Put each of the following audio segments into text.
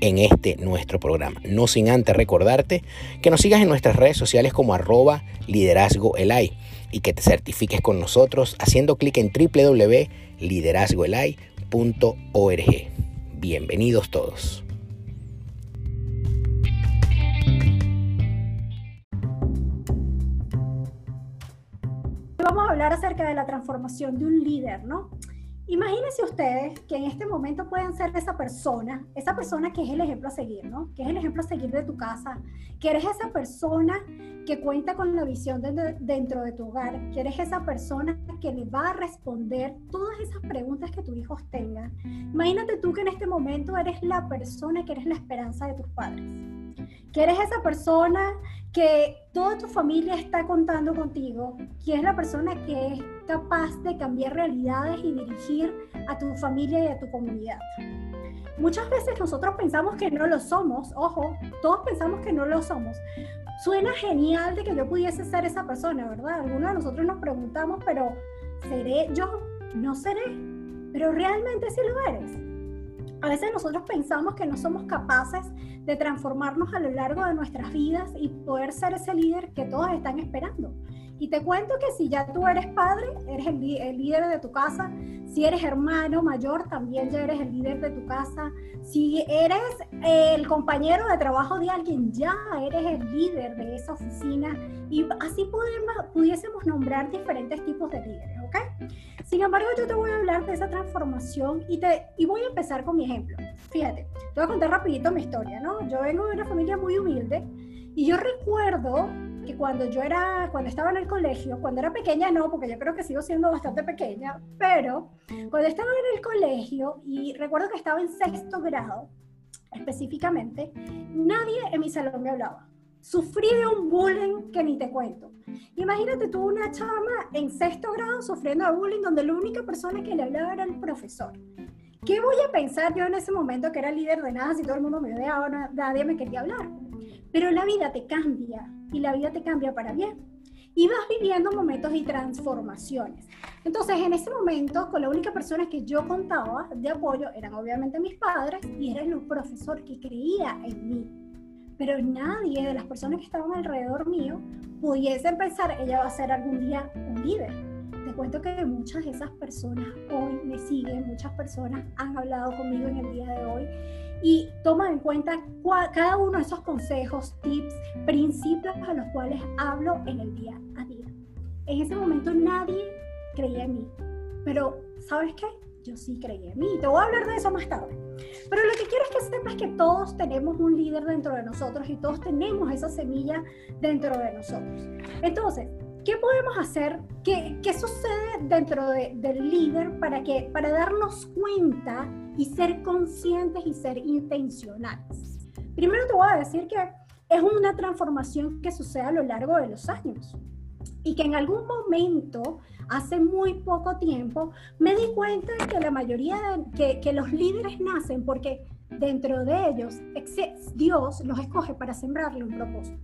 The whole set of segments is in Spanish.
en este nuestro programa. No sin antes recordarte que nos sigas en nuestras redes sociales como arroba liderazgo y que te certifiques con nosotros haciendo clic en www.liderazgoelay.org. Bienvenidos todos. Vamos a hablar acerca de la transformación de un líder, ¿no? Imagínense ustedes que en este momento pueden ser esa persona, esa persona que es el ejemplo a seguir, ¿no? Que es el ejemplo a seguir de tu casa, que eres esa persona que cuenta con la visión dentro de tu hogar, que eres esa persona que le va a responder todas esas preguntas que tus hijos tengan. Imagínate tú que en este momento eres la persona que eres la esperanza de tus padres, que eres esa persona que toda tu familia está contando contigo, que es la persona que es capaz de cambiar realidades y dirigir a tu familia y a tu comunidad. Muchas veces nosotros pensamos que no lo somos, ojo, todos pensamos que no lo somos. Suena genial de que yo pudiese ser esa persona, ¿verdad? Algunos de nosotros nos preguntamos, pero ¿seré yo? ¿No seré? Pero realmente sí lo eres. A veces nosotros pensamos que no somos capaces de transformarnos a lo largo de nuestras vidas y poder ser ese líder que todos están esperando. Y te cuento que si ya tú eres padre, eres el, líder de tu casa. Si eres hermano mayor, también ya eres el líder de tu casa. Si eres el compañero de trabajo de alguien, ya eres el líder de esa oficina. Y así pudiésemos nombrar diferentes tipos de líderes, ¿ok? Sin embargo, yo te voy a hablar de esa transformación y, te, y voy a empezar con mi ejemplo. Fíjate, te voy a contar rapidito mi historia, ¿no? Yo vengo de una familia muy humilde y yo recuerdo que cuando yo era, cuando estaba en el colegio, cuando era pequeña no, porque yo creo que sigo siendo bastante pequeña, pero cuando estaba en el colegio y recuerdo que estaba en sexto grado, específicamente, nadie en mi salón me hablaba. Sufrí de un bullying que ni te cuento. Imagínate tú una chama en sexto grado sufriendo de bullying donde la única persona que le hablaba era el profesor. ¿Qué voy a pensar yo en ese momento que era líder de nada si todo el mundo me odiaba, nadie me quería hablar? Pero la vida te cambia y la vida te cambia para bien. Y vas viviendo momentos y transformaciones. Entonces, en ese momento, con la única persona que yo contaba de apoyo eran obviamente mis padres y eran los profesores que creía en mí. Pero nadie de las personas que estaban alrededor mío pudiese pensar, ella va a ser algún día un líder. Te cuento que muchas de esas personas hoy me siguen, muchas personas han hablado conmigo en el día de hoy y toma en cuenta cada uno de esos consejos, tips, principios a los cuales hablo en el día a día. En ese momento nadie creía en mí, pero ¿sabes qué? Yo sí creía en mí. Te voy a hablar de eso más tarde. Pero lo que quiero es que sepas que todos tenemos un líder dentro de nosotros y todos tenemos esa semilla dentro de nosotros. Entonces, ¿qué podemos hacer? ¿Qué, qué sucede dentro del líder para, que, para darnos cuenta y ser conscientes y ser intencionales. Primero te voy a decir que es una transformación que sucede a lo largo de los años y que en algún momento, hace muy poco tiempo, me di cuenta de que la mayoría de que, que los líderes nacen porque dentro de ellos Dios los escoge para sembrarle un propósito.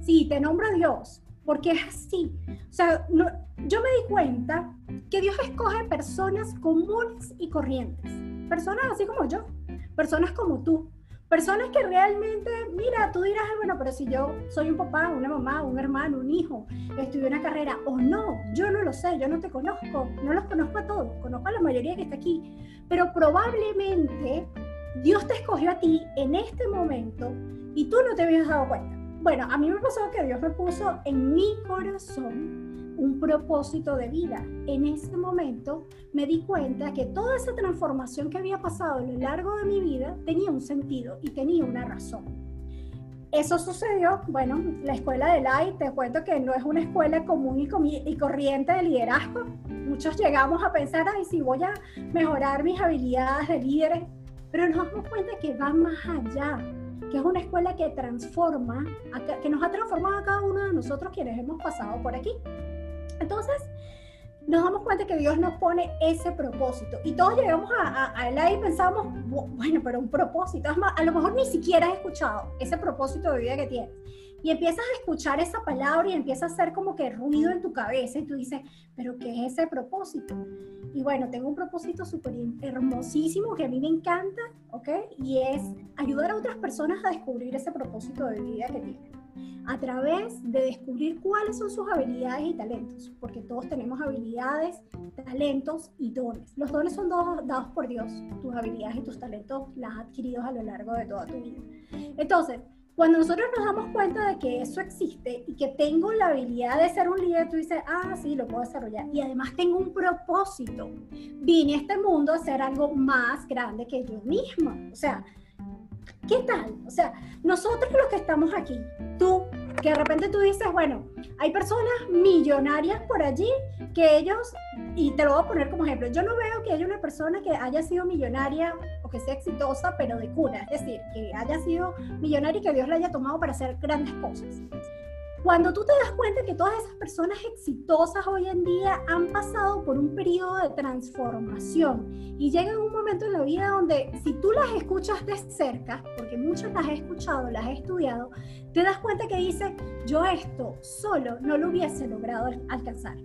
Sí, te nombra Dios, porque es así. O sea, yo me di cuenta que Dios escoge personas comunes y corrientes personas así como yo, personas como tú, personas que realmente, mira, tú dirás, bueno, pero si yo soy un papá, una mamá, un hermano, un hijo, estudié una carrera o no, yo no lo sé, yo no te conozco, no los conozco a todos, conozco a la mayoría que está aquí, pero probablemente Dios te escogió a ti en este momento y tú no te habías dado cuenta. Bueno, a mí me pasó que Dios me puso en mi corazón un propósito de vida. En ese momento me di cuenta que toda esa transformación que había pasado a lo largo de mi vida tenía un sentido y tenía una razón. Eso sucedió, bueno, la escuela de LAI, te cuento que no es una escuela común y, corriente de liderazgo. Muchos llegamos a pensar, ay, si voy a mejorar mis habilidades de líderes, pero nos damos cuenta que va más allá que es una escuela que transforma, que nos ha transformado a cada uno de nosotros quienes hemos pasado por aquí. Entonces, nos damos cuenta que Dios nos pone ese propósito. Y todos llegamos a, a, él y pensamos, bueno, pero un propósito. a lo mejor ni siquiera has escuchado ese propósito de vida que tienes. Y empiezas a escuchar esa palabra y empieza a hacer como que ruido en tu cabeza y tú dices, pero ¿qué es ese propósito? Y bueno, tengo un propósito súper hermosísimo que a mí me encanta, ¿ok? Y es ayudar a otras personas a descubrir ese propósito de vida que tienen a través de descubrir cuáles son sus habilidades y talentos, porque todos tenemos habilidades, talentos y dones. Los dones son dados por Dios, tus habilidades y tus talentos las has adquirido a lo largo de toda tu vida. Entonces, cuando nosotros nos damos cuenta de que eso existe y que tengo la habilidad de ser un líder, tú dices, ah, sí, lo puedo desarrollar. Y además tengo un propósito. Vine a este mundo a hacer algo más grande que yo misma. O sea, ¿Qué tal? O sea, nosotros los que estamos aquí, tú, que de repente tú dices, bueno, hay personas millonarias por allí que ellos, y te lo voy a poner como ejemplo, yo no veo que haya una persona que haya sido millonaria o que sea exitosa, pero de cura, es decir, que haya sido millonaria y que Dios la haya tomado para hacer grandes cosas. Cuando tú te das cuenta que todas esas personas exitosas hoy en día han pasado por un periodo de transformación y llegan un momento en la vida donde si tú las escuchas de cerca, porque muchas las he escuchado, las he estudiado, te das cuenta que dice, yo esto solo no lo hubiese logrado alcanzar.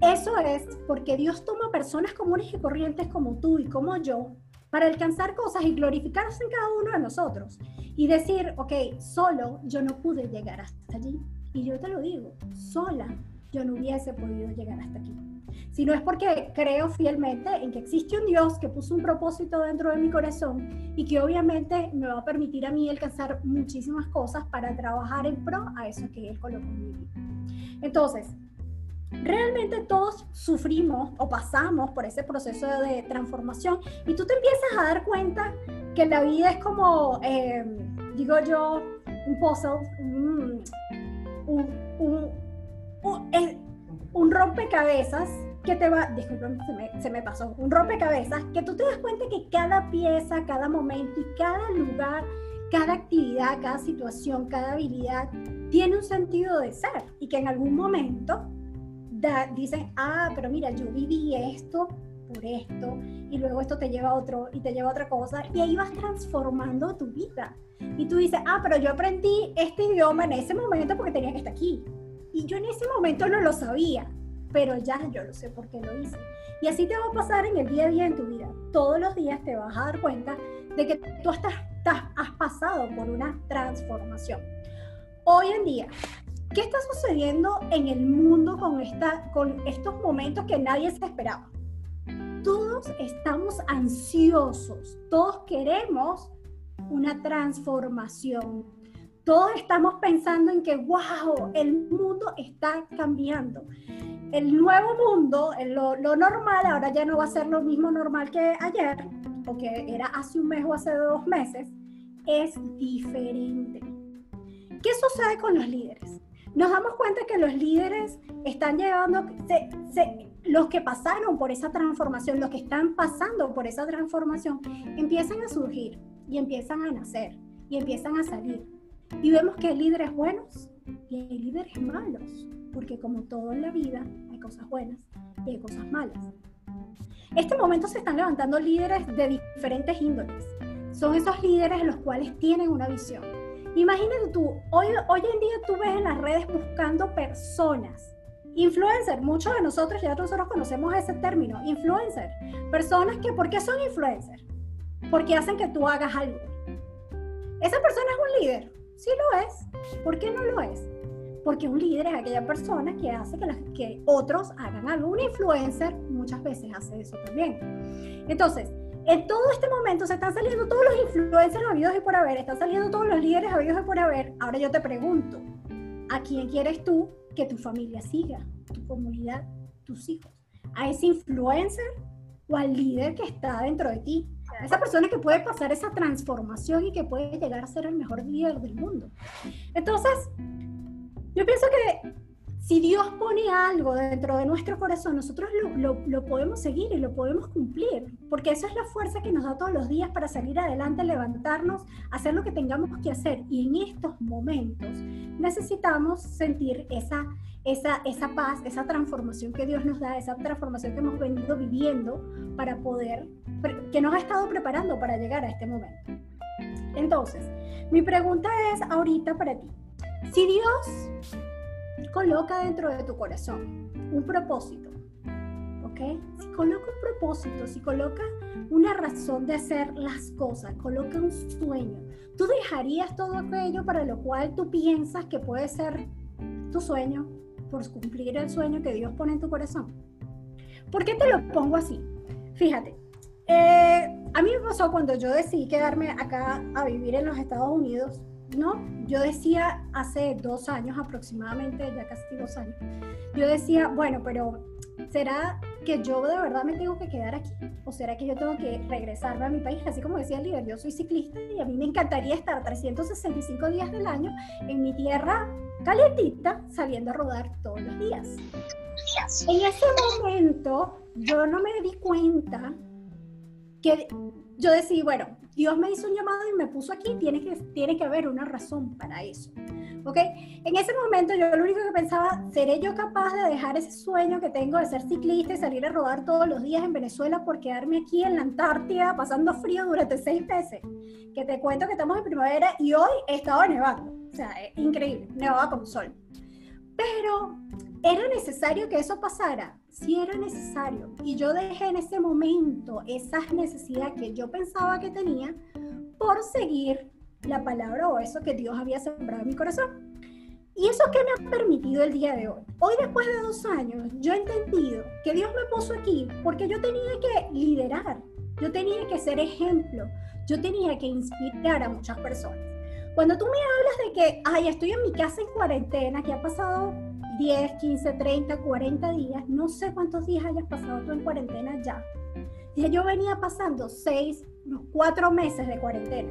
Eso es porque Dios toma personas comunes y corrientes como tú y como yo para alcanzar cosas y glorificarse en cada uno de nosotros. Y decir, ok, solo yo no pude llegar hasta allí. Y yo te lo digo, sola yo no hubiese podido llegar hasta aquí. Si no es porque creo fielmente en que existe un Dios que puso un propósito dentro de mi corazón y que obviamente me va a permitir a mí alcanzar muchísimas cosas para trabajar en pro a eso que Él colocó en mi vida. Entonces, realmente todos sufrimos o pasamos por ese proceso de transformación y tú te empiezas a dar cuenta que la vida es como, eh, digo yo, un puzzle, un, un, rompecabezas que te va, disculpen, se me, se me pasó, un rompecabezas que tú te das cuenta que cada pieza, cada momento y cada lugar, cada actividad, cada situación, cada habilidad tiene un sentido de ser y que en algún momento dicen, ah, pero mira, yo viví esto por esto, y luego esto te lleva a otro, y te lleva a otra cosa, y ahí vas transformando tu vida. Y tú dices, ah, pero yo aprendí este idioma en ese momento porque tenía que estar aquí. Y yo en ese momento no lo sabía, pero ya yo lo sé porque lo hice. Y así te va a pasar en el día a día en tu vida. Todos los días te vas a dar cuenta de que tú estás, has pasado por una transformación. Hoy en día, ¿Qué está sucediendo en el mundo con, esta, con estos momentos que nadie se esperaba? Todos estamos ansiosos, todos queremos una transformación. Todos estamos pensando en que, wow, el mundo está cambiando. El nuevo mundo, lo, lo normal, ahora ya no va a ser lo mismo normal que ayer, o que era hace un mes o hace dos meses, es diferente. ¿Qué sucede con los líderes? Nos damos cuenta que los líderes están llevando, los que pasaron por esa transformación, los que están pasando por esa transformación, empiezan a surgir y empiezan a nacer y empiezan a salir. Y vemos que hay líderes buenos y hay líderes malos, porque como todo en la vida, hay cosas buenas y hay cosas malas. Este momento se están levantando líderes de diferentes índoles. Son esos líderes los cuales tienen una visión Imagínate tú, hoy, hoy en día tú ves en las redes buscando personas. Influencer, muchos de nosotros ya nosotros conocemos ese término, influencer. Personas que, ¿por qué son influencers? Porque hacen que tú hagas algo. ¿Esa persona es un líder? Sí lo es. ¿Por qué no lo es? Porque un líder es aquella persona que hace que, que otros hagan algo. Un influencer muchas veces hace eso también. Entonces, en todo este momento se están saliendo todos los influencers habidos y por haber, están saliendo todos los líderes habidos y por haber. Ahora yo te pregunto, ¿a quién quieres tú que tu familia siga, tu comunidad, tus hijos? ¿A ese influencer o al líder que está dentro de ti? A esa persona que puede pasar esa transformación y que puede llegar a ser el mejor líder del mundo. Entonces, yo pienso que si Dios pone algo dentro de nuestro corazón, nosotros lo, podemos seguir y lo podemos cumplir, porque eso es la fuerza que nos da todos los días para salir adelante, levantarnos, hacer lo que tengamos que hacer. Y en estos momentos necesitamos sentir esa, esa, esa paz, esa transformación que Dios nos da, esa transformación que hemos venido viviendo para poder, que nos ha estado preparando para llegar a este momento. Entonces, mi pregunta es ahorita para ti. Si Dios coloca dentro de tu corazón un propósito, ¿ok? Si coloca un propósito, si coloca una razón de hacer las cosas, coloca un sueño, ¿tú dejarías todo aquello para lo cual tú piensas que puede ser tu sueño por cumplir el sueño que Dios pone en tu corazón? ¿Por qué te lo pongo así? Fíjate, eh, a mí me pasó cuando yo decidí quedarme acá a vivir en los Estados Unidos, ¿no? Yo decía hace dos años aproximadamente, ya casi dos años, yo decía, bueno, pero ¿será que yo de verdad me tengo que quedar aquí? ¿O será que yo tengo que regresarme a mi país? Así como decía el líder, yo soy ciclista y a mí me encantaría estar 365 días del año en mi tierra calentita saliendo a rodar todos los días. En ese momento yo no me di cuenta que yo decidí, bueno, Dios me hizo un llamado y me puso aquí, tiene que, tiene que haber una razón para eso. ¿Ok? En ese momento yo lo único que pensaba, ¿seré yo capaz de dejar ese sueño que tengo de ser ciclista y salir a rodar todos los días en Venezuela por quedarme aquí en la Antártida pasando frío durante seis meses? Que te cuento que estamos en primavera y hoy he estado nevando. O sea, es increíble, nevaba con sol. Pero ¿Era necesario que eso pasara? Sí era necesario. Y yo dejé en ese momento esa necesidad que yo pensaba que tenía por seguir la palabra o eso que Dios había sembrado en mi corazón. ¿Y eso qué me ha permitido el día de hoy? Hoy, después de dos años, yo he entendido que Dios me puso aquí porque yo tenía que liderar, yo tenía que ser ejemplo, yo tenía que inspirar a muchas personas. Cuando tú me hablas de que, ay, estoy en mi casa en cuarentena, que ha pasado 10, 15, 30, 40 días, no sé cuántos días hayas pasado tú en cuarentena ya. Ya yo venía pasando 6, unos 4 meses de cuarentena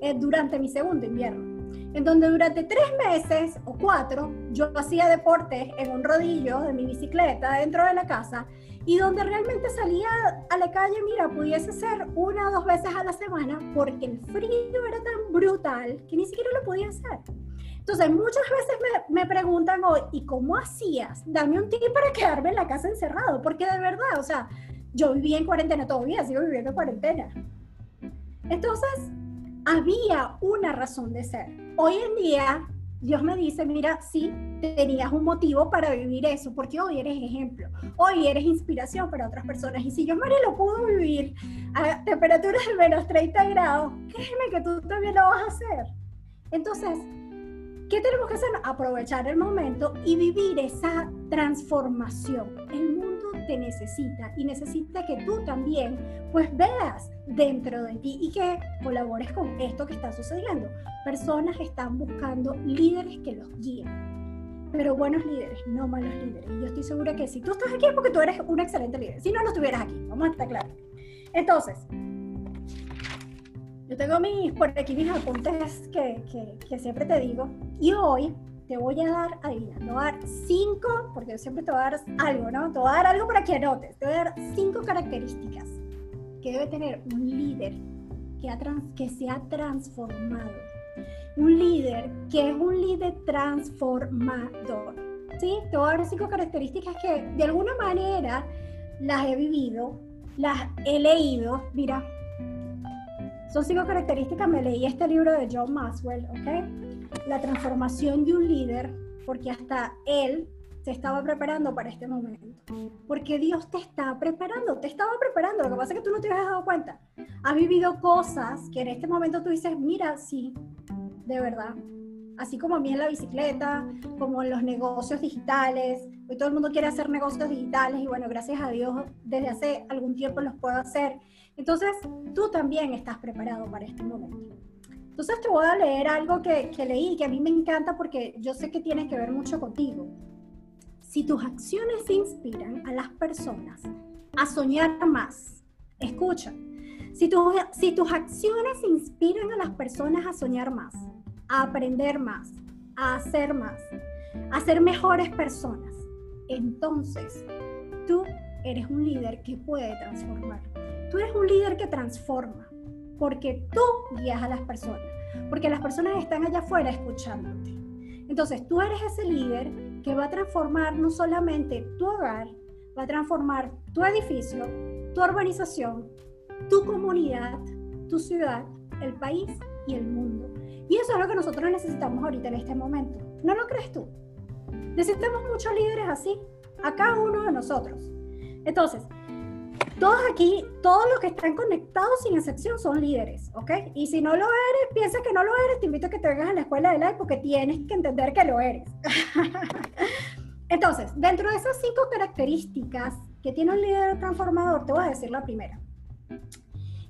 eh, durante mi segundo invierno, en donde durante 3 meses o 4 yo hacía deporte en un rodillo de mi bicicleta dentro de la casa y donde realmente salía a la calle, mira, pudiese ser una o dos veces a la semana porque el frío era tan brutal que ni siquiera lo podía hacer. Entonces, muchas veces me, me preguntan, oh, ¿y cómo hacías? Dame un tip para quedarme en la casa encerrado, porque de verdad, o sea, yo viví en cuarentena todavía, sigo viviendo en cuarentena. Entonces, había una razón de ser. Hoy en día, Dios me dice, mira, sí, tenías un motivo para vivir eso, porque hoy eres ejemplo, hoy eres inspiración para otras personas. Y si yo, María, lo puedo vivir a temperaturas de menos 30 grados, créeme que tú también lo vas a hacer. Entonces, ¿Qué tenemos que hacer? Aprovechar el momento y vivir esa transformación. El mundo te necesita y necesita que tú también pues veas dentro de ti y que colabores con esto que está sucediendo. Personas están buscando líderes que los guíen. Pero buenos líderes, no malos líderes. Y yo estoy segura que si tú estás aquí es porque tú eres un excelente líder. Si no, no estuvieras aquí. Vamos a estar claros. Entonces, yo tengo mis, por aquí mis apuntes que, que, que, siempre te digo. Y hoy te voy a dar, ahí, te voy a dar cinco, porque yo siempre te voy a dar algo, ¿no? Te voy a dar algo para que anotes. Te voy a dar cinco características que debe tener un líder que, ha trans, que se ha transformado. Un líder que es un líder transformador. ¿Sí? Te voy a dar cinco características que de alguna manera las he vivido, las he leído. Mira, son cinco características. Me leí este libro de John Maxwell, ¿ok? La transformación de un líder, porque hasta él se estaba preparando para este momento. Porque Dios te está preparando, te estaba preparando. Lo que pasa es que tú no te has dado cuenta. Has vivido cosas que en este momento tú dices, mira, sí, de verdad. Así como a mí en la bicicleta, como en los negocios digitales. Hoy todo el mundo quiere hacer negocios digitales y bueno, gracias a Dios desde hace algún tiempo los puedo hacer. Entonces, tú también estás preparado para este momento. Entonces, te voy a leer algo que, que leí, que a mí me encanta porque yo sé que tiene que ver mucho contigo. Si tus acciones inspiran a las personas a soñar más, escucha, si, si tus acciones inspiran a las personas a soñar más, a aprender más, a hacer más, a ser mejores personas. Entonces, tú eres un líder que puede transformar. Tú eres un líder que transforma, porque tú guías a las personas, porque las personas están allá afuera escuchándote. Entonces, tú eres ese líder que va a transformar no solamente tu hogar, va a transformar tu edificio, tu urbanización, tu comunidad, tu ciudad, el país y el mundo. Y eso es lo que nosotros necesitamos ahorita en este momento. ¿No lo crees tú? Necesitamos muchos líderes así, a cada uno de nosotros. Entonces, todos aquí, todos los que están conectados sin excepción son líderes, ¿ok? Y si no lo eres, piensa que no lo eres, te invito a que te vengas a la escuela de live porque tienes que entender que lo eres. Entonces, dentro de esas cinco características que tiene un líder transformador, te voy a decir la primera.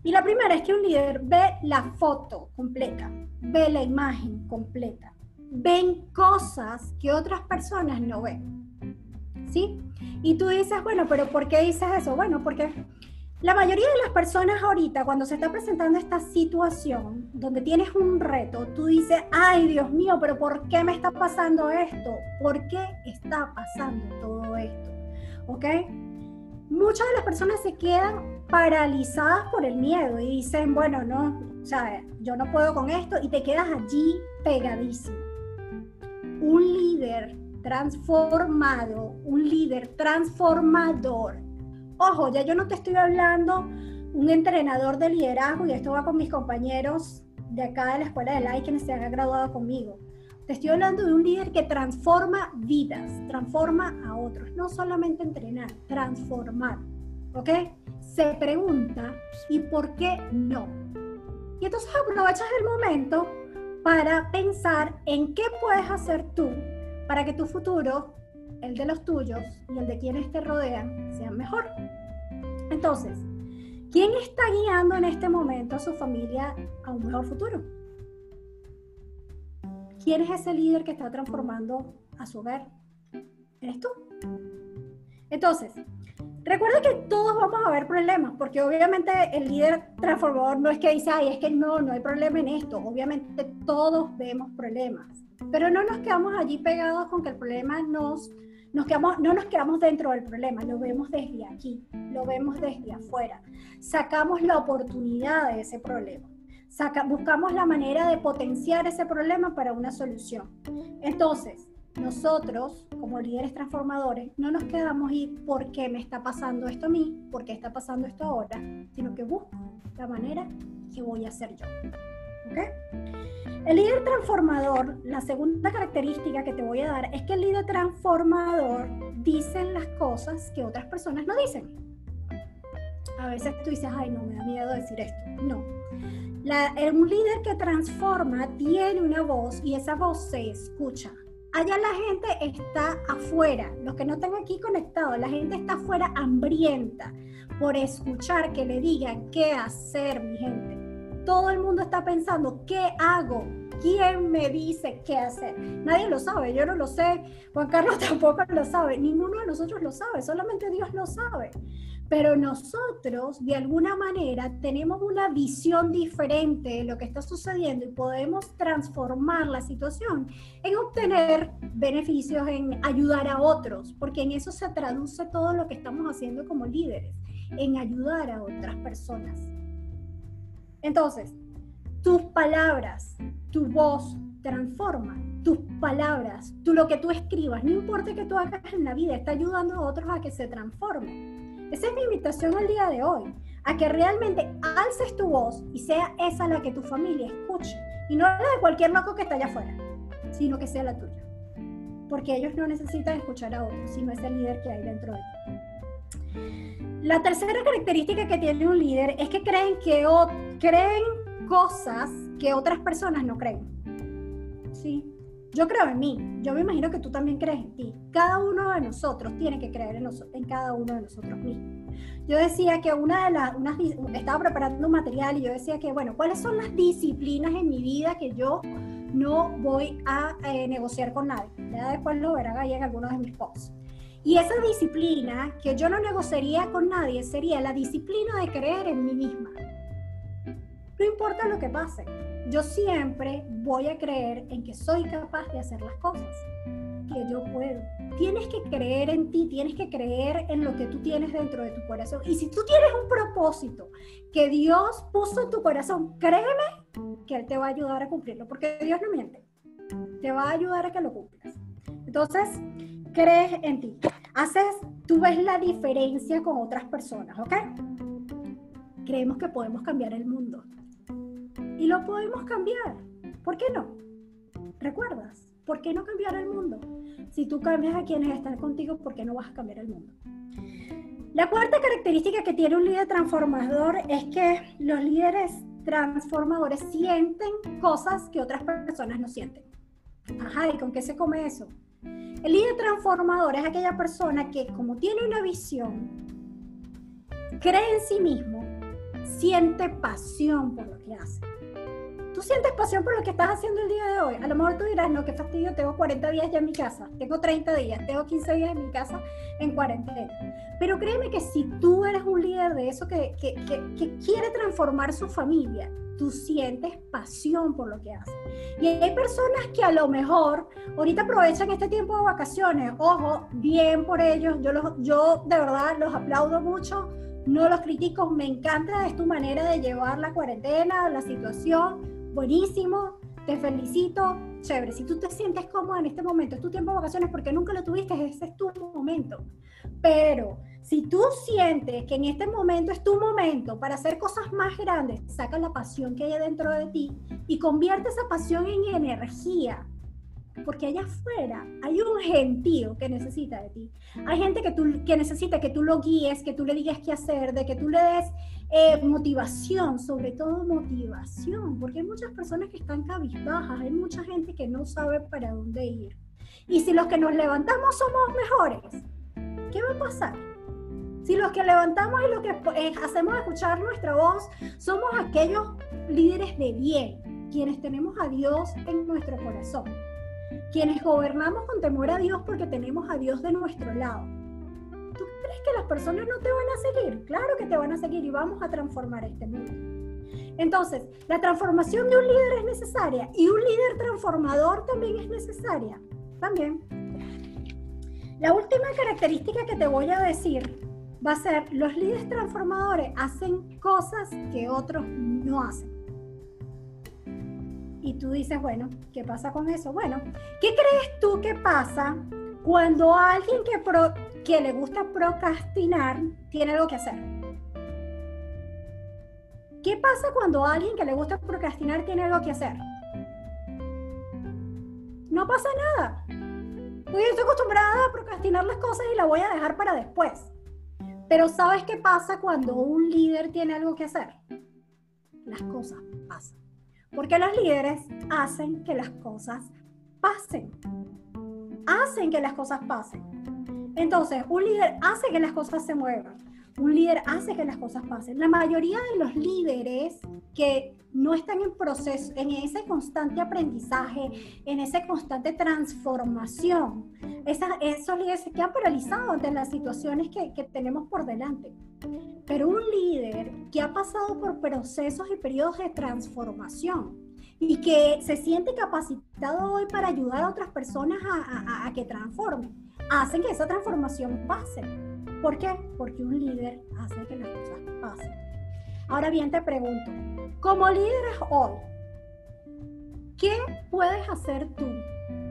Y la primera es que un líder ve la foto completa, ve la imagen completa, ven cosas que otras personas no ven. ¿Sí? Y tú dices, bueno, pero ¿por qué dices eso? Bueno, porque la mayoría de las personas ahorita, cuando se está presentando esta situación donde tienes un reto, tú dices, ay Dios mío, pero ¿por qué me está pasando esto? ¿Por qué está pasando todo esto? ¿Ok? Muchas de las personas se quedan paralizadas por el miedo y dicen, bueno, no, o sea, yo no puedo con esto y te quedas allí pegadísimo. Un líder transformado, un líder transformador. Ojo, ya yo no te estoy hablando un entrenador de liderazgo y esto va con mis compañeros de acá de la escuela de LAI quienes se han graduado conmigo. Te estoy hablando de un líder que transforma vidas, transforma a otros, no solamente entrenar, transformar. ¿Ok? se pregunta, ¿y por qué no? Y entonces aprovechas el momento para pensar en qué puedes hacer tú para que tu futuro, el de los tuyos y el de quienes te rodean, sean mejor. Entonces, ¿quién está guiando en este momento a su familia a un mejor futuro? ¿Quién es ese líder que está transformando a su hogar? ¿Eres tú? Entonces, Recuerda que todos vamos a ver problemas, porque obviamente el líder transformador no es que dice, ay, es que no, no hay problema en esto. Obviamente todos vemos problemas, pero no nos quedamos allí pegados con que el problema nos, nos quedamos, no nos quedamos dentro del problema, lo vemos desde aquí, lo vemos desde afuera. Sacamos la oportunidad de ese problema. buscamos la manera de potenciar ese problema para una solución. Entonces, nosotros, como líderes transformadores, no nos quedamos y por qué me está pasando esto a mí, por qué está pasando esto ahora, sino que busco la manera que voy a hacer yo. El líder transformador, la segunda característica que te voy a dar es que el líder transformador dice las cosas que otras personas no dicen. A veces tú dices, ay, no, me da miedo decir esto. No. un líder que transforma tiene una voz y esa voz se escucha allá la gente está afuera, los que no están aquí conectados, la gente está afuera hambrienta por escuchar que le digan qué hacer, mi gente. Todo el mundo está pensando, ¿qué hago? ¿Quién me dice qué hacer? Nadie lo sabe, yo no lo sé, Juan Carlos tampoco lo sabe, ninguno de nosotros lo sabe, solamente Dios lo sabe. Pero nosotros, de alguna manera, tenemos una visión diferente de lo que está sucediendo y podemos transformar la situación en obtener beneficios, en ayudar a otros, porque en eso se traduce todo lo que estamos haciendo como líderes, en ayudar a otras personas. Entonces, tus palabras, tu voz transforma, tus palabras, tú lo que tú escribas, no importa que tú hagas en la vida, está ayudando a otros a que se transformen. Esa es mi invitación al día de hoy, a que realmente alces tu voz y sea esa la que tu familia escuche. Y no la de cualquier loco que está allá afuera, sino que sea la tuya. Porque ellos no necesitan escuchar a otros, sino ese líder que hay dentro de ti. La tercera característica que tiene un líder es que creen, que o, creen cosas que otras personas no creen. ¿Sí? Yo creo en mí, yo me imagino que tú también crees en ti. Cada uno de nosotros tiene que creer en, en cada uno de nosotros mismos. Yo decía que una de las, estaba preparando un material y yo decía que, bueno, ¿cuáles son las disciplinas en mi vida que yo no voy a eh, negociar con nadie? Ya después lo verán ahí en algunos de mis posts. Y esa disciplina que yo no negociaría con nadie sería la disciplina de creer en mí misma. No importa lo que pase, yo siempre voy a creer en que soy capaz de hacer las cosas, que yo puedo. Tienes que creer en ti, tienes que creer en lo que tú tienes dentro de tu corazón. Y si tú tienes un propósito que Dios puso en tu corazón, créeme que Él te va a ayudar a cumplirlo, porque Dios no miente. Te va a ayudar a que lo cumplas. Entonces, crees en ti. Haces, tú ves la diferencia con otras personas, ¿ok? Creemos que podemos cambiar el mundo. Y lo podemos cambiar. ¿Por qué no? ¿Recuerdas? ¿Por qué no cambiar el mundo? Si tú cambias a quienes están contigo, ¿por qué no vas a cambiar el mundo? La cuarta característica que tiene un líder transformador es que los líderes transformadores sienten cosas que otras personas no sienten. Ajá, ¿y con qué se come eso? El líder transformador es aquella persona que como tiene una visión, cree en sí mismo, siente pasión por lo que hace tú sientes pasión por lo que estás haciendo el día de hoy. A lo mejor tú dirás, no, qué fastidio, tengo 40 días ya en mi casa, tengo 30 días, tengo 15 días en mi casa en cuarentena. Pero créeme que si tú eres un líder de eso que, que, que, quiere transformar su familia, tú sientes pasión por lo que haces. Y hay personas que a lo mejor ahorita aprovechan este tiempo de vacaciones. Ojo, bien por ellos. Yo, los, yo de verdad los aplaudo mucho. No los critico. Me encanta es tu manera de llevar la cuarentena, la situación buenísimo, te felicito, chévere. Si tú te sientes cómoda en este momento, es tu tiempo de vacaciones porque nunca lo tuviste, ese es tu momento. Pero si tú sientes que en este momento es tu momento para hacer cosas más grandes, saca la pasión que hay dentro de ti y convierte esa pasión en energía porque allá afuera hay un gentío que necesita de ti. Hay gente que, tú, que necesita que tú lo guíes, que tú le digas qué hacer, de que tú le des eh, motivación, sobre todo motivación, porque hay muchas personas que están cabizbajas, hay mucha gente que no sabe para dónde ir. Y si los que nos levantamos somos mejores, ¿qué va a pasar? Si los que levantamos y lo que eh, hacemos escuchar nuestra voz somos aquellos líderes de bien, quienes tenemos a Dios en nuestro corazón quienes gobernamos con temor a Dios porque tenemos a Dios de nuestro lado. ¿Tú crees que las personas no te van a seguir? Claro que te van a seguir y vamos a transformar este mundo. Entonces, la transformación de un líder es necesaria y un líder transformador también es necesaria. También. La última característica que te voy a decir va a ser, los líderes transformadores hacen cosas que otros no hacen. Y tú dices, bueno, ¿qué pasa con eso? Bueno, ¿qué crees tú que pasa cuando alguien que, que le gusta procrastinar tiene algo que hacer? ¿Qué pasa cuando alguien que le gusta procrastinar tiene algo que hacer? No pasa nada. Yo estoy acostumbrada a procrastinar las cosas y la voy a dejar para después. Pero ¿sabes qué pasa cuando un líder tiene algo que hacer? Las cosas pasan. Porque los líderes hacen que las cosas pasen. Hacen que las cosas pasen. Entonces, un líder hace que las cosas se muevan. Un líder hace que las cosas pasen. La mayoría de los líderes que no están en proceso, en ese constante aprendizaje, en esa constante transformación, esos líderes se quedan paralizados ante las situaciones que, que tenemos por delante. Pero un líder que ha pasado por procesos y periodos de transformación y que se siente capacitado hoy para ayudar a otras personas a, a, que transformen, hacen que esa transformación pase. ¿Por qué? Porque un líder hace que las cosas pasen. Ahora bien, te pregunto, como líderes hoy, ¿qué puedes hacer tú?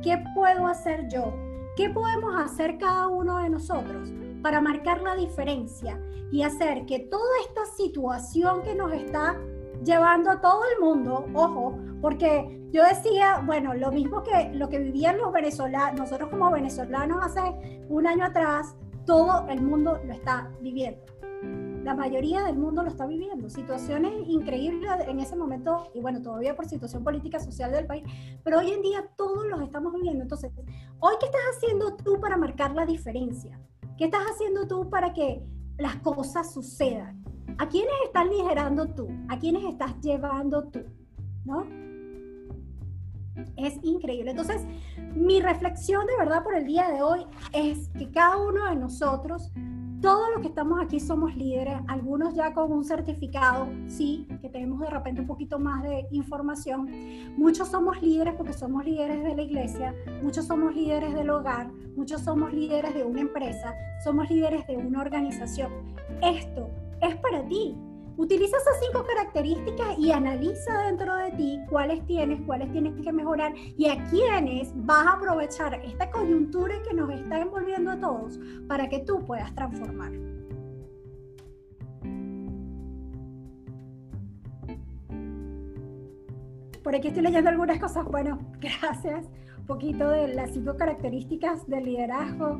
¿Qué puedo hacer yo? ¿Qué podemos hacer cada uno de nosotros para marcar la diferencia y hacer que toda esta situación que nos está llevando a todo el mundo, ojo, porque yo decía, bueno, lo mismo que lo que vivían los venezolanos, nosotros como venezolanos hace un año atrás, todo el mundo lo está viviendo. La mayoría del mundo lo está viviendo. Situaciones increíbles en ese momento, y bueno, todavía por situación política, social del país, pero hoy en día todos los estamos viviendo. Entonces, hoy, ¿qué estás haciendo tú para marcar la diferencia? ¿Qué estás haciendo tú para que las cosas sucedan? ¿A quiénes estás liderando tú? ¿A quiénes estás llevando tú? ¿No? Es increíble. Entonces, mi reflexión de verdad por el día de hoy es que cada uno de nosotros todos los que estamos aquí somos líderes, algunos ya con un certificado, sí, que tenemos de repente un poquito más de información. Muchos somos líderes porque somos líderes de la iglesia, muchos somos líderes del hogar, muchos somos líderes de una empresa, somos líderes de una organización. Esto es para ti. Utiliza esas cinco características y analiza dentro de ti cuáles tienes, cuáles tienes que mejorar y a quiénes vas a aprovechar esta coyuntura que nos está envolviendo a todos para que tú puedas transformar. Por aquí estoy leyendo algunas cosas. Bueno, gracias. Un poquito de las cinco características del liderazgo